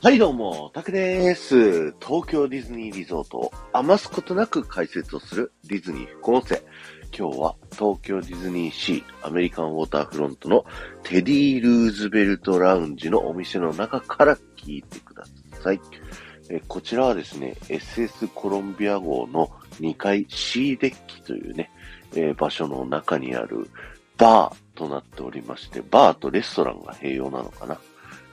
はいどうも、タクです。東京ディズニーリゾートを余すことなく解説をするディズニー副音声。今日は東京ディズニーシーアメリカンウォーターフロントのテディ・ルーズベルトラウンジのお店の中から聞いてください。えこちらはですね、SS コロンビア号の2階 C デッキというね、えー、場所の中にあるバーとなっておりまして、バーとレストランが併用なのかな。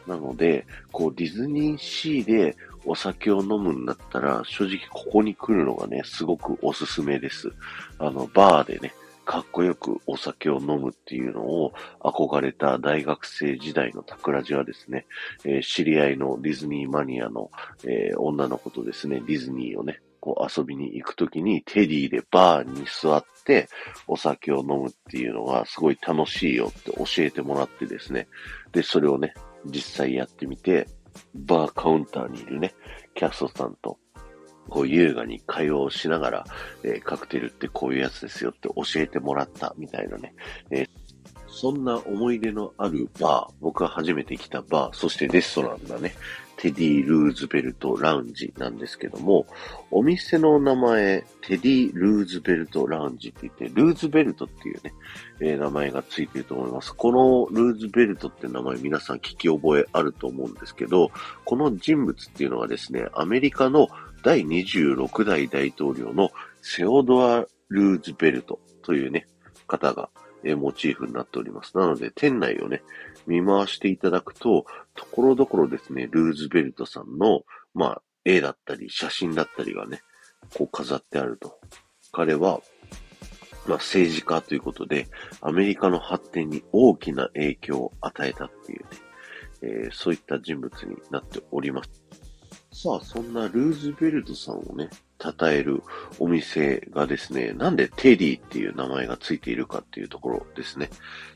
なので、こうディズニーシーでお酒を飲むんだったら、正直ここに来るのがね、すごくおすすめです。あの、バーでね、かっこよくお酒を飲むっていうのを憧れた大学生時代のタクラジはですね、えー、知り合いのディズニーマニアの、えー、女の子とですね、ディズニーをね、こう遊びに行くときにテディでバーに座ってお酒を飲むっていうのがすごい楽しいよって教えてもらってですね。で、それをね、実際やってみて、バーカウンターにいるね、キャストさんと、こう優雅に会話をしながら、えー、カクテルってこういうやつですよって教えてもらったみたいなね、えー、そんな思い出のあるバー、僕が初めて来たバー、そしてレストランだね、テディ・ルーズベルト・ラウンジなんですけども、お店の名前、テディ・ルーズベルト・ラウンジって言って、ルーズベルトっていうね、えー、名前がついてると思います。このルーズベルトって名前皆さん聞き覚えあると思うんですけど、この人物っていうのがですね、アメリカの第26代大統領のセオドア・ルーズベルトというね、方がモチーフになっております。なので、店内をね、見回していただくと、ところどころですね、ルーズベルトさんの、まあ、絵だったり、写真だったりがね、こう飾ってあると。彼は、まあ、政治家ということで、アメリカの発展に大きな影響を与えたっていうね、えー、そういった人物になっております。さあ、そんなルーズベルトさんをね、称えるお店がですね、なんでテディっていう名前がついているかっていうところですね。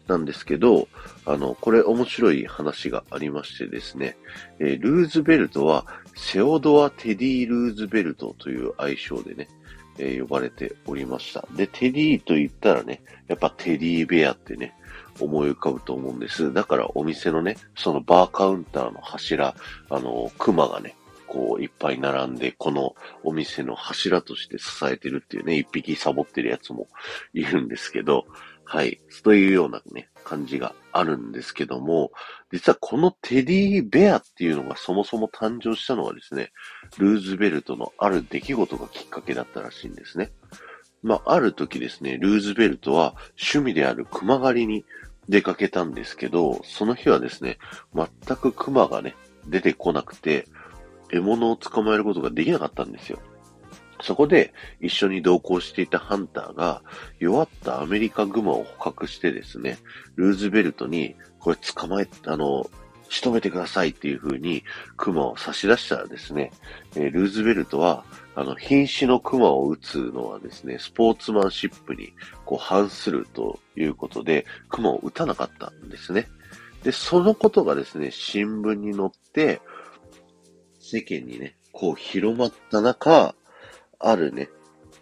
なんですけど、あの、これ面白い話がありましてですね、えー、ルーズベルトはセオドア・テディ・ルーズベルトという愛称でね、えー、呼ばれておりました。で、テディと言ったらね、やっぱテディベアってね、思い浮かぶと思うんです。だからお店のね、そのバーカウンターの柱、あの、熊がね、こういっぱい並んで、このお店の柱として支えてるっていうね、一匹サボってるやつもいるんですけど、はい。というようなね、感じがあるんですけども、実はこのテディベアっていうのがそもそも誕生したのはですね、ルーズベルトのある出来事がきっかけだったらしいんですね。まあ、ある時ですね、ルーズベルトは趣味である熊狩りに出かけたんですけど、その日はですね、全く熊がね、出てこなくて、獲物を捕まえることができなかったんですよ。そこで一緒に同行していたハンターが弱ったアメリカグマを捕獲してですね、ルーズベルトにこれ捕まえ、あの、仕留めてくださいっていう風にクマを差し出したらですね、えー、ルーズベルトは、あの、瀕死のクマを撃つのはですね、スポーツマンシップにこう反するということで、クマを撃たなかったんですね。で、そのことがですね、新聞に載って、世間にね、こう広まった中、あるね、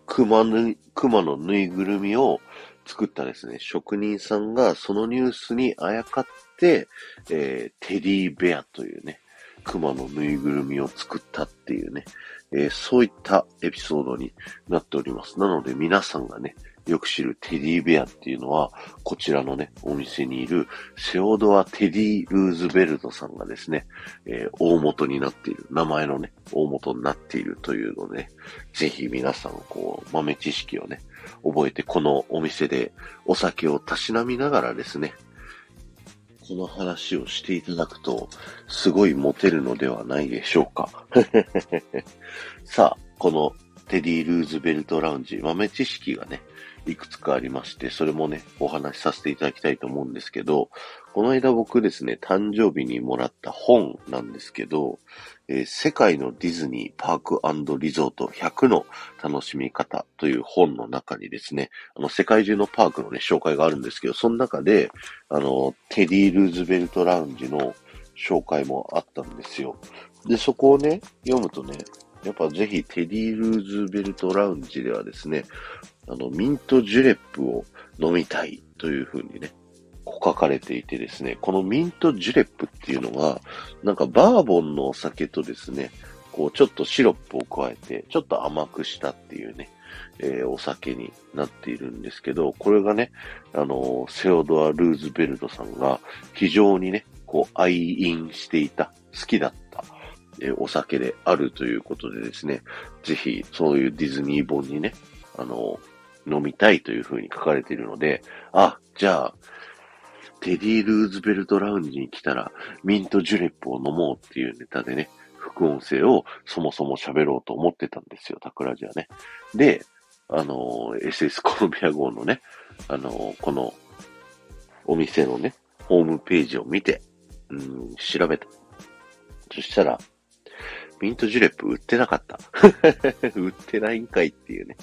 熊ぬ、熊のぬいぐるみを作ったですね、職人さんがそのニュースにあやかって、えー、テディベアというね、熊のぬいぐるみを作ったっていうね、えー、そういったエピソードになっております。なので皆さんがね、よく知るテディベアっていうのは、こちらのね、お店にいるセオドア・テディ・ルーズベルトさんがですね、えー、大元になっている、名前のね、大元になっているというので、ね、ぜひ皆さん、こう、豆知識をね、覚えて、このお店でお酒をたしなみながらですね、この話をしていただくと、すごいモテるのではないでしょうか。さあ、このテディ・ルーズベルトラウンジ、豆知識がね、いくつかありまして、それもね、お話しさせていただきたいと思うんですけど、この間僕ですね、誕生日にもらった本なんですけど、えー、世界のディズニーパークリゾート100の楽しみ方という本の中にですね、あの、世界中のパークのね、紹介があるんですけど、その中で、あの、テディ・ルーズベルトラウンジの紹介もあったんですよ。で、そこをね、読むとね、やっぱぜひテディ・ルーズベルトラウンジではですね、あの、ミントジュレップを飲みたいというふうにね、告書かれていてですね、このミントジュレップっていうのは、なんかバーボンのお酒とですね、こうちょっとシロップを加えて、ちょっと甘くしたっていうね、えー、お酒になっているんですけど、これがね、あのー、セオドア・ルーズベルトさんが非常にね、こう愛飲していた、好きだった、えー、お酒であるということでですね、ぜひそういうディズニー本にね、あの飲みたいというふうに書かれているので、あ、じゃあ、テディ・ルーズベルトラウンジに来たら、ミントジュレップを飲もうっていうネタでね、副音声をそもそも喋ろうと思ってたんですよ、タクラジはね。で、あの、SS コロンビア号のね、あの、このお店のね、ホームページを見て、うん、調べた。そしたら、ミントジュレップ売ってなかった。売ってないんかいっていうね。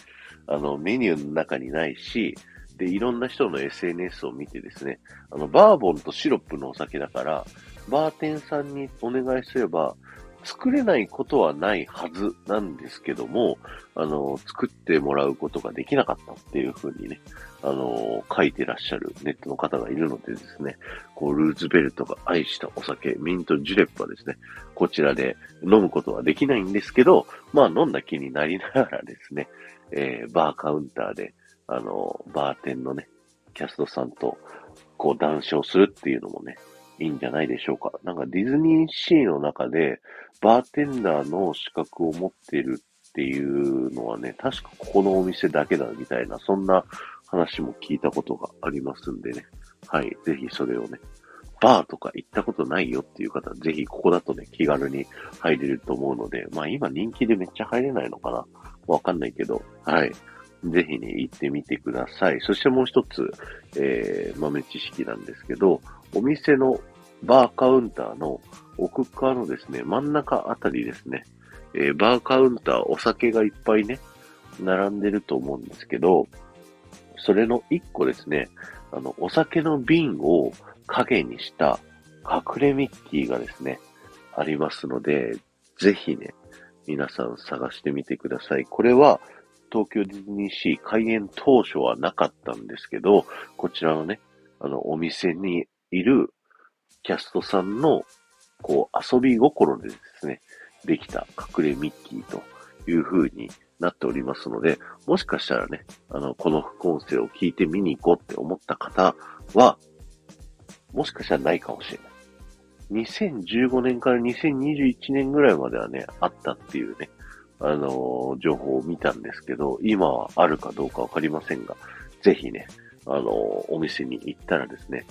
あの、メニューの中にないし、で、いろんな人の SNS を見てですね、あの、バーボンとシロップのお酒だから、バーテンさんにお願いすれば、作れないことはないはずなんですけども、あの、作ってもらうことができなかったっていうふうにね、あの、書いてらっしゃるネットの方がいるのでですね、こう、ルーズベルトが愛したお酒、ミントジュレップはですね、こちらで飲むことはできないんですけど、まあ飲んだ気になりながらですね、えー、バーカウンターで、あの、バーテンのね、キャストさんと、こう談笑するっていうのもね、いいんじゃないでしょうか。なんかディズニーシーの中で、バーテンダーの資格を持ってるっていうのはね、確かここのお店だけだみたいな、そんな話も聞いたことがありますんでね。はい。ぜひそれをね、バーとか行ったことないよっていう方、ぜひここだとね、気軽に入れると思うので、まあ今人気でめっちゃ入れないのかなわかんないけど、はい。ぜひね、行ってみてください。そしてもう一つ、えー、豆知識なんですけど、お店のバーカウンターの奥側のですね、真ん中あたりですね、えー、バーカウンター、お酒がいっぱいね、並んでると思うんですけど、それの一個ですね、あの、お酒の瓶を影にした隠れミッキーがですね、ありますので、ぜひね、皆さん探してみてください。これは、東京ディズニーシー開園当初はなかったんですけど、こちらのね、あの、お店にいるキャストさんの、こう、遊び心でですね、できた隠れミッキーという風になっておりますので、もしかしたらね、あの、この副音声を聞いて見に行こうって思った方は、もしかしたらないかもしれない。2015年から2021年ぐらいまではね、あったっていうね、あのー、情報を見たんですけど、今はあるかどうかわかりませんが、ぜひね、あのー、お店に行ったらですね、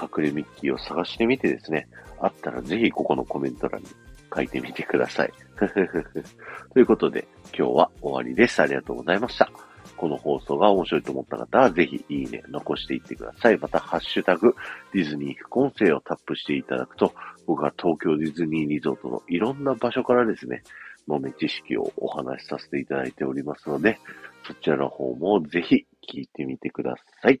隠れミッキーを探してみてですね、あったらぜひここのコメント欄に書いてみてください。ということで、今日は終わりです。ありがとうございました。この放送が面白いと思った方は、ぜひいいね、残していってください。また、ハッシュタグ、ディズニー副音声をタップしていただくと、僕は東京ディズニーリゾートのいろんな場所からですね、豆知識をお話しさせていただいておりますので、そちらの方もぜひ聞いてみてください。